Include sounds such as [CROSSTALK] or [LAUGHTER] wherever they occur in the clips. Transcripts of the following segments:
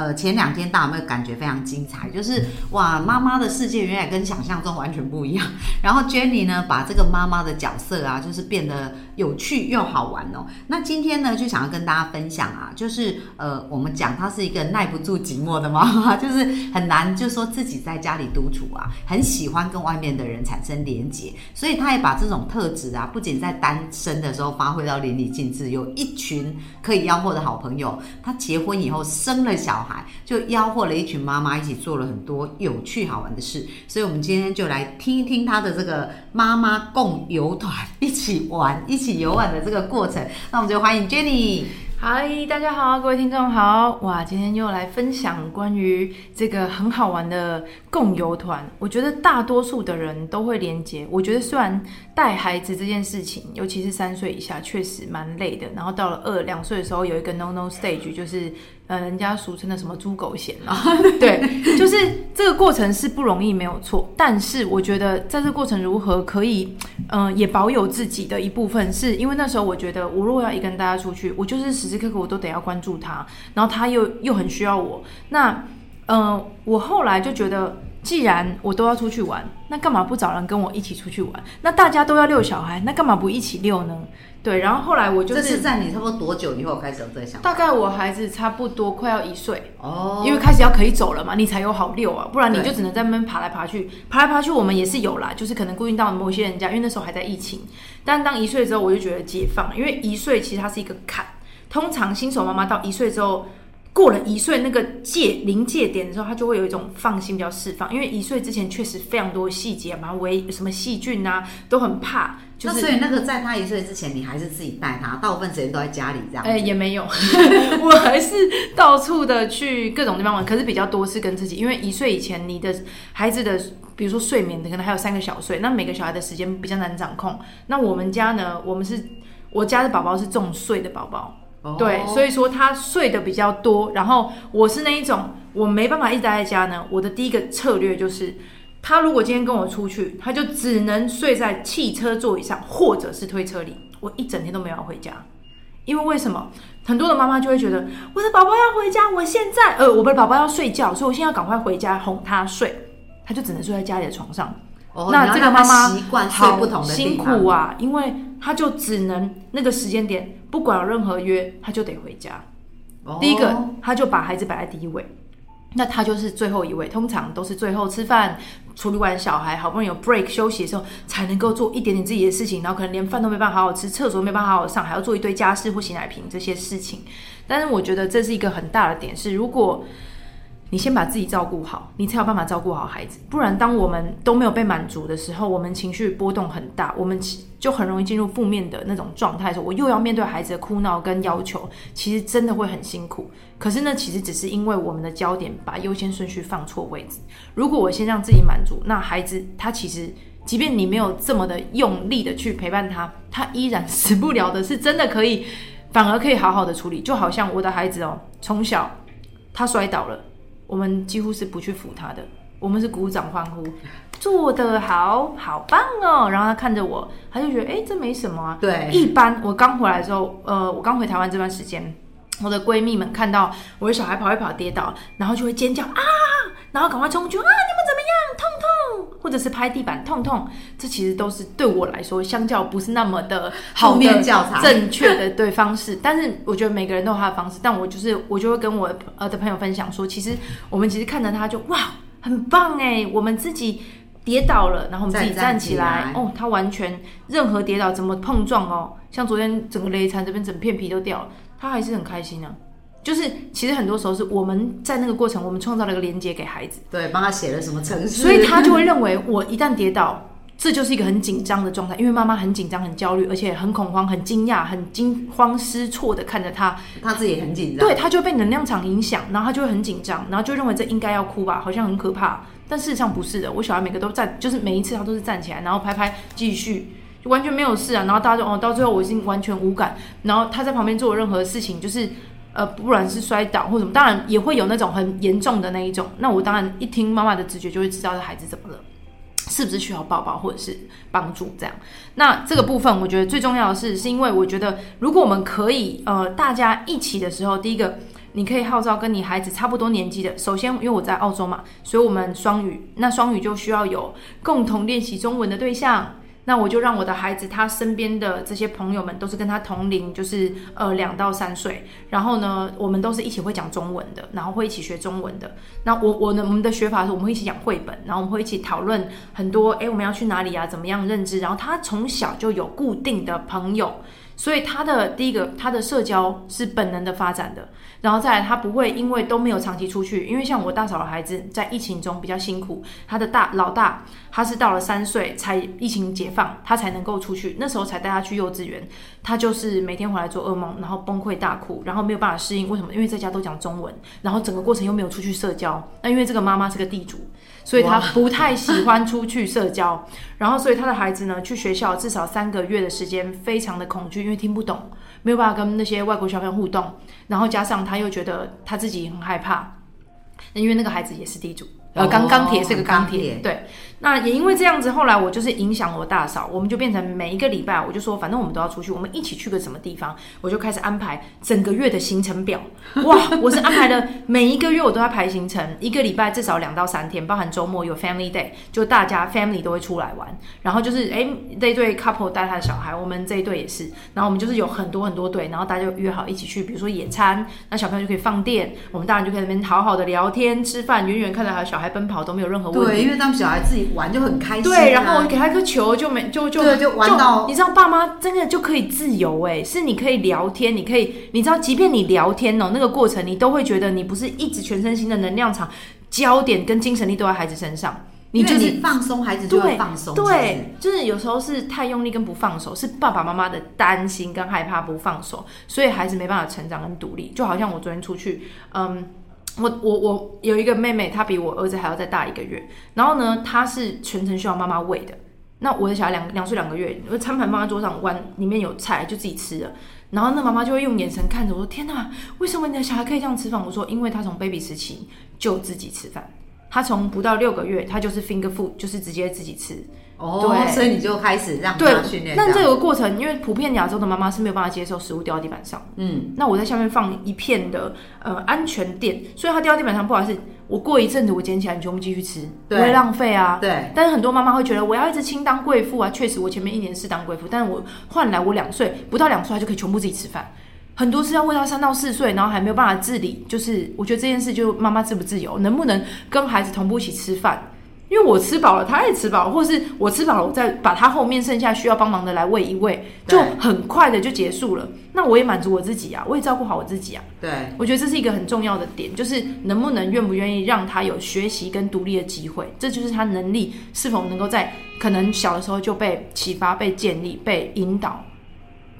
呃，前两天大家有没有感觉非常精彩？就是哇，妈妈的世界原来跟想象中完全不一样。然后 Jenny 呢，把这个妈妈的角色啊，就是变得有趣又好玩哦。那今天呢，就想要跟大家分享啊，就是呃，我们讲她是一个耐不住寂寞的妈妈，[LAUGHS] 就是很难，就说自己在家里独处啊，很喜欢跟外面的人产生连结，所以她也把这种特质啊，不仅在单身的时候发挥到淋漓尽致，有一群可以吆喝的好朋友。她结婚以后生了小。孩就吆喝了一群妈妈一起做了很多有趣好玩的事，所以我们今天就来听一听他的这个妈妈共游团一起玩、一起游玩的这个过程。那我们就欢迎 Jenny。嗨，大家好，各位听众好！哇，今天又来分享关于这个很好玩的共游团。我觉得大多数的人都会连接。我觉得虽然带孩子这件事情，尤其是三岁以下，确实蛮累的。然后到了二两岁的时候，有一个 no no stage，就是呃，人家俗称的什么猪狗嫌啊，[LAUGHS] 对，就是这个过程是不容易，没有错。但是我觉得在这个过程如何可以，嗯，也保有自己的一部分，是因为那时候我觉得，我如果要一个人大家出去，我就是时时刻刻我都得要关注他，然后他又又很需要我。那，嗯，我后来就觉得，既然我都要出去玩，那干嘛不找人跟我一起出去玩？那大家都要遛小孩，那干嘛不一起遛呢？对，然后后来我就这是在你差不多多久以后开始有这个想法？大概我孩子差不多快要一岁哦，因为开始要可以走了嘛，你才有好遛啊，不然你就只能在那边爬来爬去，爬来爬去。我们也是有啦，就是可能固定到某些人家，因为那时候还在疫情。但当一岁之后，我就觉得解放，因为一岁其实它是一个坎。通常新手妈妈到一岁之后，过了一岁那个界临界点的时候，他就会有一种放心比较释放。因为一岁之前确实非常多细节嘛，为什么细菌啊都很怕。那所以那个在他一岁之前，你还是自己带他，大部分时间都在家里这样。哎，也没有，[LAUGHS] 我还是到处的去各种地方玩。可是比较多是跟自己，因为一岁以前你的孩子的，比如说睡眠的，可能还有三个小睡，那每个小孩的时间比较难掌控。那我们家呢，我们是我家的宝宝是重睡的宝宝。对，所以说他睡的比较多，然后我是那一种，我没办法一直待在家呢。我的第一个策略就是，他如果今天跟我出去，他就只能睡在汽车座椅上或者是推车里，我一整天都没有回家。因为为什么？很多的妈妈就会觉得，我的宝宝要回家，我现在呃，我的宝宝要睡觉，所以我现在要赶快回家哄他睡，他就只能睡在家里的床上。那这个妈妈好辛苦啊，因为他就只能那个时间点，不管有任何约，他就得回家。第一个，他就把孩子摆在第一位，那他就是最后一位。通常都是最后吃饭、处理完小孩，好不容易有 break 休息的时候，才能够做一点点自己的事情。然后可能连饭都没办法好好吃，厕所没办法好好上，还要做一堆家事或洗奶瓶这些事情。但是我觉得这是一个很大的点，是如果。你先把自己照顾好，你才有办法照顾好孩子。不然，当我们都没有被满足的时候，我们情绪波动很大，我们就很容易进入负面的那种状态。说我又要面对孩子的哭闹跟要求，其实真的会很辛苦。可是呢，其实只是因为我们的焦点把优先顺序放错位置。如果我先让自己满足，那孩子他其实，即便你没有这么的用力的去陪伴他，他依然死不了的，是真的可以，反而可以好好的处理。就好像我的孩子哦，从小他摔倒了。我们几乎是不去扶他的，我们是鼓掌欢呼，做得好，好棒哦！然后他看着我，他就觉得，哎，这没什么啊。对，一般我刚回来的时候，呃，我刚回台湾这段时间，我的闺蜜们看到我的小孩跑一跑跌倒，然后就会尖叫啊，然后赶快冲去啊，你们怎么样？痛痛，或者是拍地板痛痛，这其实都是对我来说，相较不是那么的好面教材正确的对方式。[LAUGHS] 但是我觉得每个人都有他的方式，但我就是我就会跟我呃的朋友分享说，其实我们其实看着他就哇，很棒哎，我们自己跌倒了，然后我们自己站起来，哦，他完全任何跌倒怎么碰撞哦，像昨天整个雷残这边整片皮都掉了，他还是很开心啊。就是其实很多时候是我们在那个过程，我们创造了一个连接给孩子，对，帮他写了什么程式，所以他就会认为我一旦跌倒，这就是一个很紧张的状态，因为妈妈很紧张、很焦虑，而且很恐慌、很惊讶、很惊慌失措的看着他，他自己很紧张，对他就被能量场影响，然后他就会很紧张，然后就认为这应该要哭吧，好像很可怕。但事实上不是的，我小孩每个都站，就是每一次他都是站起来，然后拍拍继续，就完全没有事啊。然后大家就哦，到最后我已经完全无感。然后他在旁边做任何事情，就是呃，不管是摔倒或什么，当然也会有那种很严重的那一种。那我当然一听妈妈的直觉就会知道这孩子怎么了。是不是需要抱抱或者是帮助？这样，那这个部分我觉得最重要的是，是因为我觉得如果我们可以呃大家一起的时候，第一个你可以号召跟你孩子差不多年纪的。首先，因为我在澳洲嘛，所以我们双语，那双语就需要有共同练习中文的对象。那我就让我的孩子，他身边的这些朋友们都是跟他同龄，就是呃两到三岁。然后呢，我们都是一起会讲中文的，然后会一起学中文的。那我我呢，我们的学法是，我们会一起讲绘本，然后我们会一起讨论很多，哎，我们要去哪里啊？怎么样认知？然后他从小就有固定的朋友。所以他的第一个，他的社交是本能的发展的，然后再来他不会因为都没有长期出去，因为像我大嫂的孩子在疫情中比较辛苦，他的大老大他是到了三岁才疫情解放，他才能够出去，那时候才带他去幼稚园，他就是每天回来做噩梦，然后崩溃大哭，然后没有办法适应，为什么？因为在家都讲中文，然后整个过程又没有出去社交，那因为这个妈妈是个地主。所以他不太喜欢出去社交，然后所以他的孩子呢，去学校至少三个月的时间，非常的恐惧，因为听不懂，没有办法跟那些外国小朋友互动，然后加上他又觉得他自己很害怕，因为那个孩子也是地主。呃，钢钢铁是个钢铁，对。那也因为这样子，后来我就是影响我大嫂，我们就变成每一个礼拜，我就说，反正我们都要出去，我们一起去个什么地方，我就开始安排整个月的行程表。[LAUGHS] 哇，我是安排的每一个月我都在排行程，一个礼拜至少两到三天，包含周末有 family day，就大家 family 都会出来玩。然后就是哎，这一对 couple 带他的小孩，我们这一对也是。然后我们就是有很多很多对，然后大家就约好一起去，比如说野餐，那小朋友就可以放电，我们大人就可以那边好好的聊天吃饭，远远看到还有小。孩奔跑都没有任何问题，对，因为他们小孩自己玩就很开心。对，然后我给他一个球，就没就就就玩到。你知道，爸妈真的就可以自由哎，是你可以聊天，你可以，你知道，即便你聊天哦，那个过程你都会觉得你不是一直全身心的能量场焦点跟精神力都在孩子身上，你就是放松，孩子就会放松。对，就是有时候是太用力跟不放手，是爸爸妈妈的担心跟害怕不放手，所以孩子没办法成长跟独立。就好像我昨天出去，嗯。我我我有一个妹妹，她比我儿子还要再大一个月。然后呢，她是全程需要妈妈喂的。那我的小孩两两岁两个月，餐盘放在桌上，碗里面有菜就自己吃了。然后那妈妈就会用眼神看着我说：“天哪，为什么你的小孩可以这样吃饭？”我说：“因为他从 baby 时期就自己吃饭，他从不到六个月，他就是 finger food，就是直接自己吃。”哦，所以你就开始让他训练。那这个过程，因为普遍亚洲的妈妈是没有办法接受食物掉到地板上。嗯，那我在下面放一片的呃安全垫，所以它掉到地板上，不好意思，我过一阵子我捡起来，你全部继续吃，不会浪费啊。对。但是很多妈妈会觉得，我要一直清当贵妇啊。确实，我前面一年是当贵妇，但是我换来我两岁不到两岁，他就可以全部自己吃饭。很多是要喂到三到四岁，然后还没有办法自理。就是我觉得这件事，就妈妈自不自由，能不能跟孩子同步一起吃饭？因为我吃饱了，他也吃饱，或者是我吃饱了，我再把他后面剩下需要帮忙的来喂一喂，就很快的就结束了。那我也满足我自己啊，我也照顾好我自己啊。对，我觉得这是一个很重要的点，就是能不能愿不愿意让他有学习跟独立的机会，这就是他能力是否能够在可能小的时候就被启发、被建立、被引导。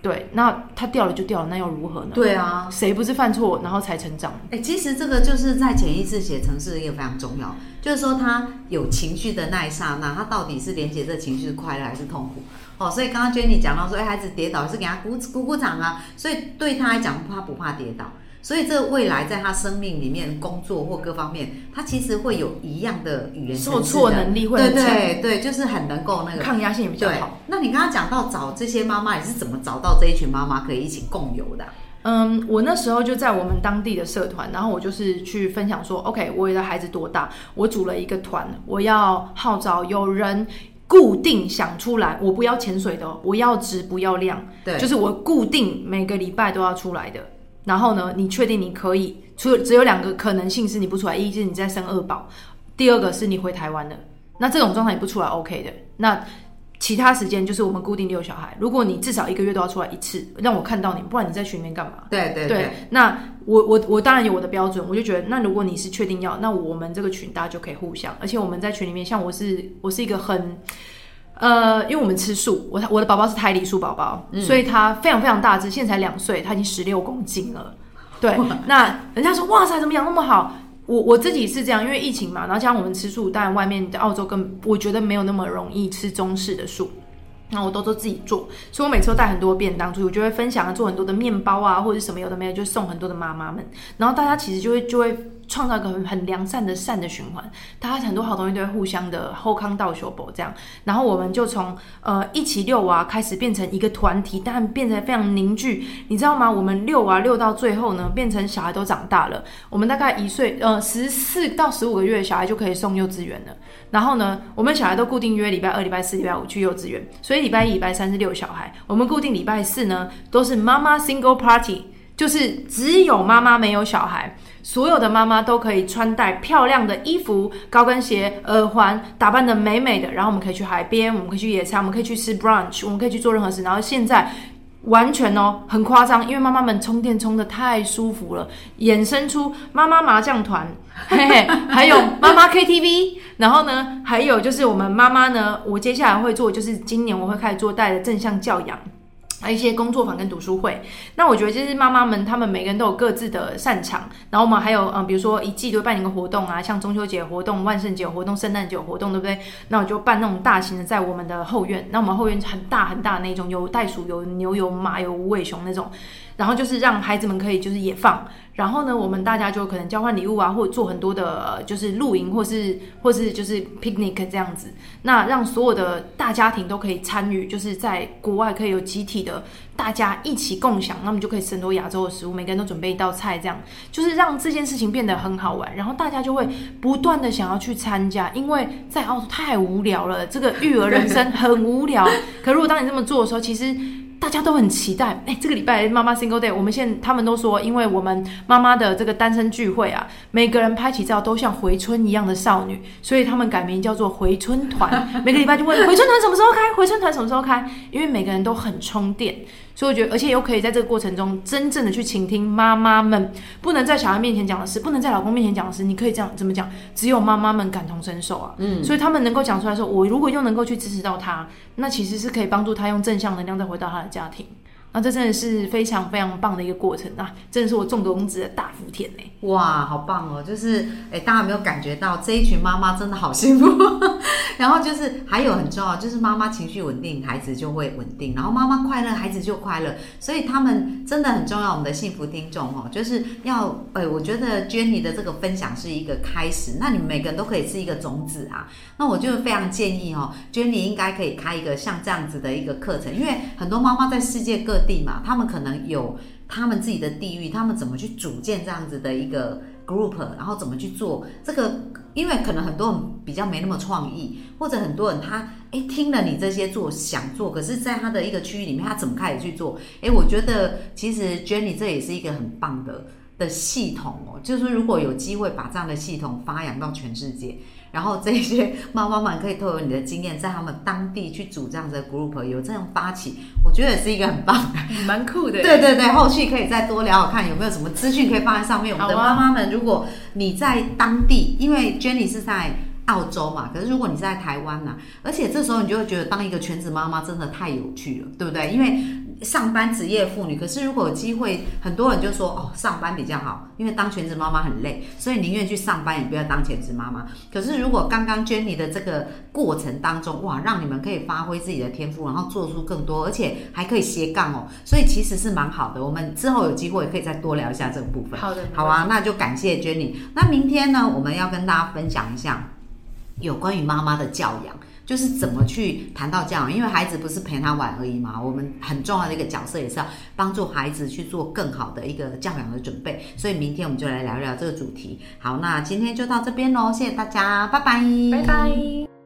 对，那他掉了就掉了，那又如何呢？对啊，谁不是犯错然后才成长？哎，其实这个就是在潜意识写程式也非常重要，就是说他有情绪的那一刹那，他到底是连接这情绪是快乐还是痛苦？哦，所以刚刚 Jenny 讲到说，哎，孩子跌倒是给他鼓鼓鼓掌啊，所以对他来讲，他不怕跌倒。所以，这未来在他生命里面工作或各方面，他其实会有一样的语言受挫能力会对对对，就是很能够那个抗压性也比较好。那你刚刚讲到找这些妈妈，你是怎么找到这一群妈妈可以一起共游的？嗯，我那时候就在我们当地的社团，然后我就是去分享说，OK，我的孩子多大？我组了一个团，我要号召有人固定想出来，我不要潜水的，我要值不要量，对，就是我固定每个礼拜都要出来的。然后呢？你确定你可以？除了只有两个可能性是你不出来，一就是你在生二宝，第二个是你回台湾了。那这种状态你不出来，OK 的。那其他时间就是我们固定遛小孩。如果你至少一个月都要出来一次，让我看到你，不然你在群里面干嘛？对对对。那我我我当然有我的标准，我就觉得，那如果你是确定要，那我们这个群大家就可以互相。而且我们在群里面，像我是我是一个很。呃，因为我们吃素，我我的宝宝是胎里素宝宝，所以他非常非常大只，现在才两岁，他已经十六公斤了。对，那人家说哇塞，怎么养那么好？我我自己是这样，因为疫情嘛，然后加上我们吃素，但外面的澳洲更我觉得没有那么容易吃中式的素。那我都都自己做，所以我每次都带很多便当出去，我就会分享做很多的面包啊，或者什么有的没有，就送很多的妈妈们。然后大家其实就会就会创造一个很良善的善的循环，大家很多好东西都会互相的后康道修博这样。然后我们就从呃一起遛娃开始变成一个团体，但变成非常凝聚，你知道吗？我们遛娃遛到最后呢，变成小孩都长大了，我们大概一岁呃十四到十五个月小孩就可以送幼稚园了。然后呢，我们小孩都固定约礼拜二、礼拜四、礼拜五去幼稚园，所以礼拜一、礼拜三是遛小孩。我们固定礼拜四呢，都是妈妈 single party，就是只有妈妈没有小孩，所有的妈妈都可以穿戴漂亮的衣服、高跟鞋、耳环，打扮的美美的。然后我们可以去海边，我们可以去野餐，我们可以去吃 brunch，我们可以去做任何事。然后现在。完全哦，很夸张，因为妈妈们充电充的太舒服了，衍生出妈妈麻将团，嘿嘿，还有妈妈 [LAUGHS] KTV，然后呢，还有就是我们妈妈呢，我接下来会做，就是今年我会开始做带的正向教养。一些工作坊跟读书会，那我觉得就是妈妈们，她们每个人都有各自的擅长。然后我们还有嗯，比如说一季都办一个活动啊，像中秋节活动、万圣节活动、圣诞节活动，对不对？那我就办那种大型的，在我们的后院。那我们后院很大很大那种，有袋鼠、有牛、有马、有无尾熊那种。然后就是让孩子们可以就是也放。然后呢，我们大家就可能交换礼物啊，或者做很多的，就是露营，或是或是就是 picnic 这样子。那让所有的大家庭都可以参与，就是在国外可以有集体的大家一起共享，那么就可以很多亚洲的食物，每个人都准备一道菜，这样就是让这件事情变得很好玩。然后大家就会不断的想要去参加，因为在澳洲太无聊了，这个育儿人生很无聊。[LAUGHS] 可如果当你这么做的时候，其实。大家都很期待，哎，这个礼拜妈妈 single day，我们现他们都说，因为我们妈妈的这个单身聚会啊，每个人拍起照都像回春一样的少女，所以他们改名叫做回春团。[LAUGHS] 每个礼拜就问回春团什么时候开，回春团什么时候开，因为每个人都很充电。所以我觉得，而且又可以在这个过程中真正的去倾听妈妈们不能在小孩面前讲的事，不能在老公面前讲的事，你可以这样怎么讲？只有妈妈们感同身受啊，嗯，所以他们能够讲出来说，我如果又能够去支持到他，那其实是可以帮助他用正向能量再回到他的家庭。那这真的是非常非常棒的一个过程啊！真的是我种公子的大福田呢。哇，好棒哦！就是哎，大家有没有感觉到这一群妈妈真的好幸福？然后就是还有很重要，就是妈妈情绪稳定，孩子就会稳定；然后妈妈快乐，孩子就快乐。所以他们真的很重要。我们的幸福听众哦，就是要哎，我觉得 Jenny 的这个分享是一个开始。那你们每个人都可以是一个种子啊。那我就非常建议哦，Jenny 应该可以开一个像这样子的一个课程，因为很多妈妈在世界各地嘛，他们可能有他们自己的地域，他们怎么去组建这样子的一个 group，然后怎么去做这个？因为可能很多人比较没那么创意，或者很多人他诶听了你这些做想做，可是在他的一个区域里面，他怎么开始去做？诶，我觉得其实 Jenny 这也是一个很棒的的系统哦，就是如果有机会把这样的系统发扬到全世界。然后这些 [LAUGHS] 妈妈们可以透过你的经验，在他们当地去组这样的 group，有这样发起，我觉得也是一个很棒的，蛮酷的。对对对，后续可以再多聊聊看有没有什么资讯可以放在上面。我们的妈妈们，如果你在当地，因为 Jenny 是在澳洲嘛，可是如果你是在台湾呢，而且这时候你就会觉得当一个全职妈妈真的太有趣了，对不对？因为上班职业妇女，可是如果有机会，很多人就说哦，上班比较好，因为当全职妈妈很累，所以宁愿去上班也不要当全职妈妈。可是如果刚刚 Jenny 的这个过程当中，哇，让你们可以发挥自己的天赋，然后做出更多，而且还可以斜杠哦，所以其实是蛮好的。我们之后有机会可以再多聊一下这个部分。好的，好啊，那就感谢 Jenny。那明天呢，我们要跟大家分享一下有关于妈妈的教养。就是怎么去谈到教养，因为孩子不是陪他玩而已嘛。我们很重要的一个角色也是要帮助孩子去做更好的一个教养的准备。所以明天我们就来聊聊这个主题。好，那今天就到这边喽，谢谢大家，拜拜，拜拜。